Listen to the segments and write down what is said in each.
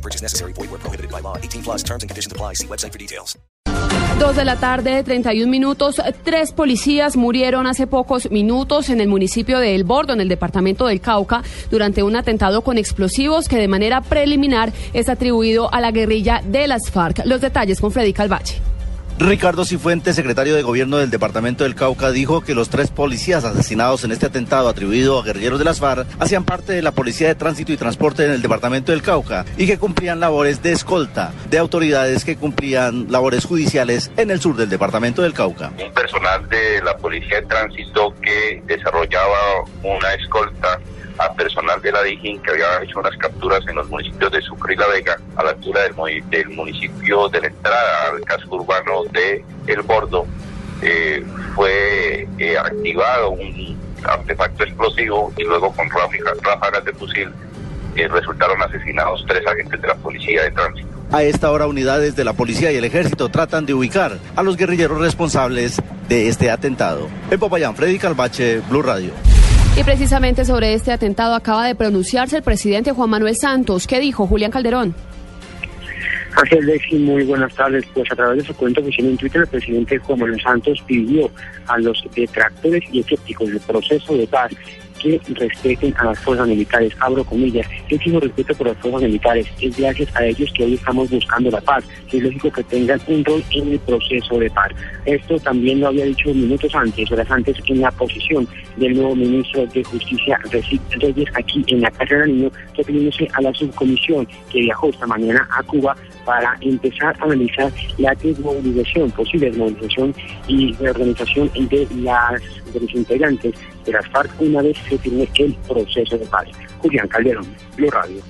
No purchase necessary. Void where prohibited by law. 18 plus terms and conditions apply. See website for details. Dos de la tarde, 31 minutos. Tres policías murieron hace pocos minutos en el municipio de El Bordo, en el departamento del Cauca, durante un atentado con explosivos que de manera preliminar es atribuido a la guerrilla de las FARC. Los detalles con Freddy Calvache. Ricardo Cifuentes, secretario de Gobierno del Departamento del Cauca, dijo que los tres policías asesinados en este atentado atribuido a guerrilleros de las FARC hacían parte de la Policía de Tránsito y Transporte en el Departamento del Cauca y que cumplían labores de escolta de autoridades que cumplían labores judiciales en el sur del Departamento del Cauca. Un personal de la Policía de Tránsito que desarrollaba una escolta a personal de la DIJÍN que había hecho unas capturas en los municipios de Sucre y La Vega, a la altura del, mu- del municipio de la entrada al casco urbano de El Bordo, eh, fue eh, activado un artefacto explosivo y luego con ráfagas de fusil eh, resultaron asesinados tres agentes de la Policía de Tránsito. A esta hora unidades de la policía y el ejército tratan de ubicar a los guerrilleros responsables de este atentado. En Popayán, Freddy Calvache, Blue Radio. Y precisamente sobre este atentado acaba de pronunciarse el presidente Juan Manuel Santos. ¿Qué dijo Julián Calderón? Ángel Lexi, muy buenas tardes. Pues a través de su cuenta oficial en Twitter, el presidente Juan Manuel Santos pidió a los detractores y escépticos del proceso de paz que respeten a las fuerzas militares. Abro comillas, exijo respeto por las fuerzas militares. Es gracias a ellos que hoy estamos buscando la paz. Es lógico que tengan un rol en el proceso de paz. Esto también lo había dicho minutos antes, horas antes, en la posición del nuevo ministro de Justicia, Reyes, aquí en la carrera Niño, refiriéndose a la subcomisión que viajó esta mañana a Cuba para empezar a analizar la desmovilización, posible desmovilización y reorganización de las de los integrantes de las FARC una vez se firme el proceso de paz. Julián Calderón, Blue Radio.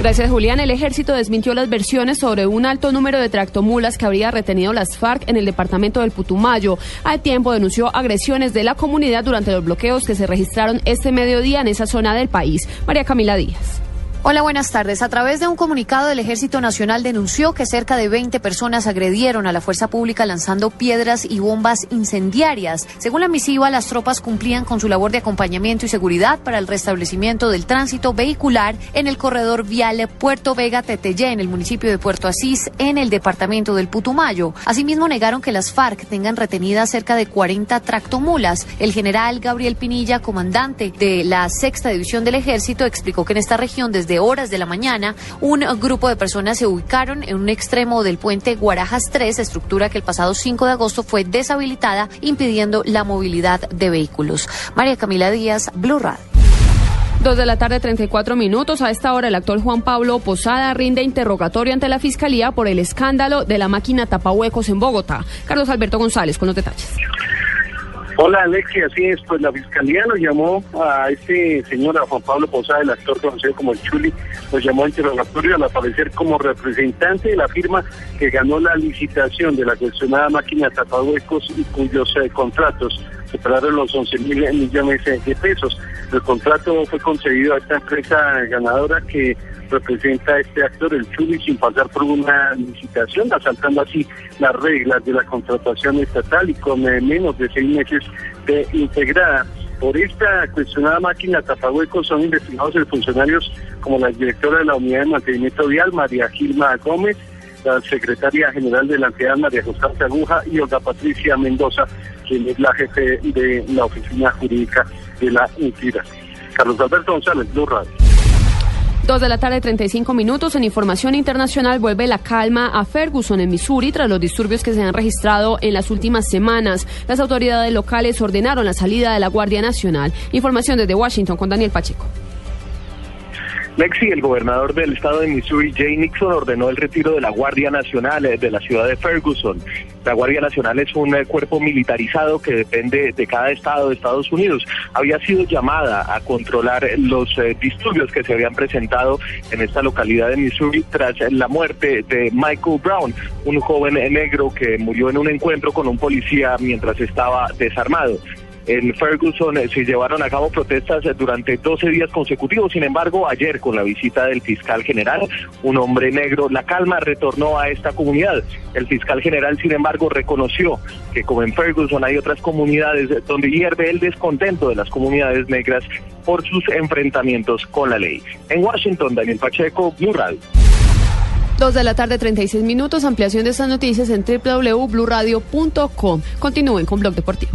Gracias, Julián. El ejército desmintió las versiones sobre un alto número de tractomulas que habría retenido las FARC en el departamento del Putumayo. Al tiempo denunció agresiones de la comunidad durante los bloqueos que se registraron este mediodía en esa zona del país. María Camila Díaz. Hola, buenas tardes. A través de un comunicado, el Ejército Nacional denunció que cerca de 20 personas agredieron a la fuerza pública lanzando piedras y bombas incendiarias. Según la misiva, las tropas cumplían con su labor de acompañamiento y seguridad para el restablecimiento del tránsito vehicular en el corredor vial Puerto Vega-Teteyé, en el municipio de Puerto Asís, en el departamento del Putumayo. Asimismo, negaron que las FARC tengan retenidas cerca de 40 tractomulas. El general Gabriel Pinilla, comandante de la sexta división del Ejército, explicó que en esta región, desde horas de la mañana, un grupo de personas se ubicaron en un extremo del puente Guarajas 3, estructura que el pasado 5 de agosto fue deshabilitada, impidiendo la movilidad de vehículos. María Camila Díaz, Blue Radio. Dos de la tarde, 34 minutos. A esta hora, el actor Juan Pablo Posada rinde interrogatorio ante la Fiscalía por el escándalo de la máquina tapahuecos en Bogotá. Carlos Alberto González con los detalles. Hola Alexia, así es, pues la fiscalía nos llamó a este señor, a Juan Pablo Posada, el actor conocido como el Chuli, nos llamó a interrogatorio al aparecer como representante de la firma que ganó la licitación de la cuestionada máquina tapahuecos y cuyos eh, contratos superaron los 11 mil millones de pesos. El contrato fue concedido a esta empresa ganadora que representa este actor, el Chuli, sin pasar por una licitación, asaltando así las reglas de la contratación estatal y con eh, menos de seis meses de integrada. Por esta cuestionada máquina tapahuecos son investigados el funcionarios como la directora de la Unidad de Mantenimiento Vial, María Gilma Gómez, la secretaria general de la entidad, María Constanza Aguja, y Olga Patricia Mendoza, quien es la jefe de la oficina jurídica de la entidad. Carlos Alberto González, Blue Radio. Dos de la tarde, 35 minutos. En información internacional vuelve la calma a Ferguson, en Missouri, tras los disturbios que se han registrado en las últimas semanas. Las autoridades locales ordenaron la salida de la Guardia Nacional. Información desde Washington con Daniel Pacheco. Lexi, el gobernador del estado de Missouri, Jay Nixon, ordenó el retiro de la Guardia Nacional eh, de la ciudad de Ferguson. La Guardia Nacional es un eh, cuerpo militarizado que depende de cada estado de Estados Unidos. Había sido llamada a controlar los eh, disturbios que se habían presentado en esta localidad de Missouri tras la muerte de Michael Brown, un joven negro que murió en un encuentro con un policía mientras estaba desarmado. En Ferguson eh, se llevaron a cabo protestas eh, durante 12 días consecutivos. Sin embargo, ayer con la visita del fiscal general, un hombre negro, la calma retornó a esta comunidad. El fiscal general, sin embargo, reconoció que como en Ferguson hay otras comunidades donde hierve el descontento de las comunidades negras por sus enfrentamientos con la ley. En Washington, Daniel Pacheco, Blue Radio. Dos de la tarde, 36 minutos. Ampliación de estas noticias en www.bluradio.com. Continúen con Blog Deportivo.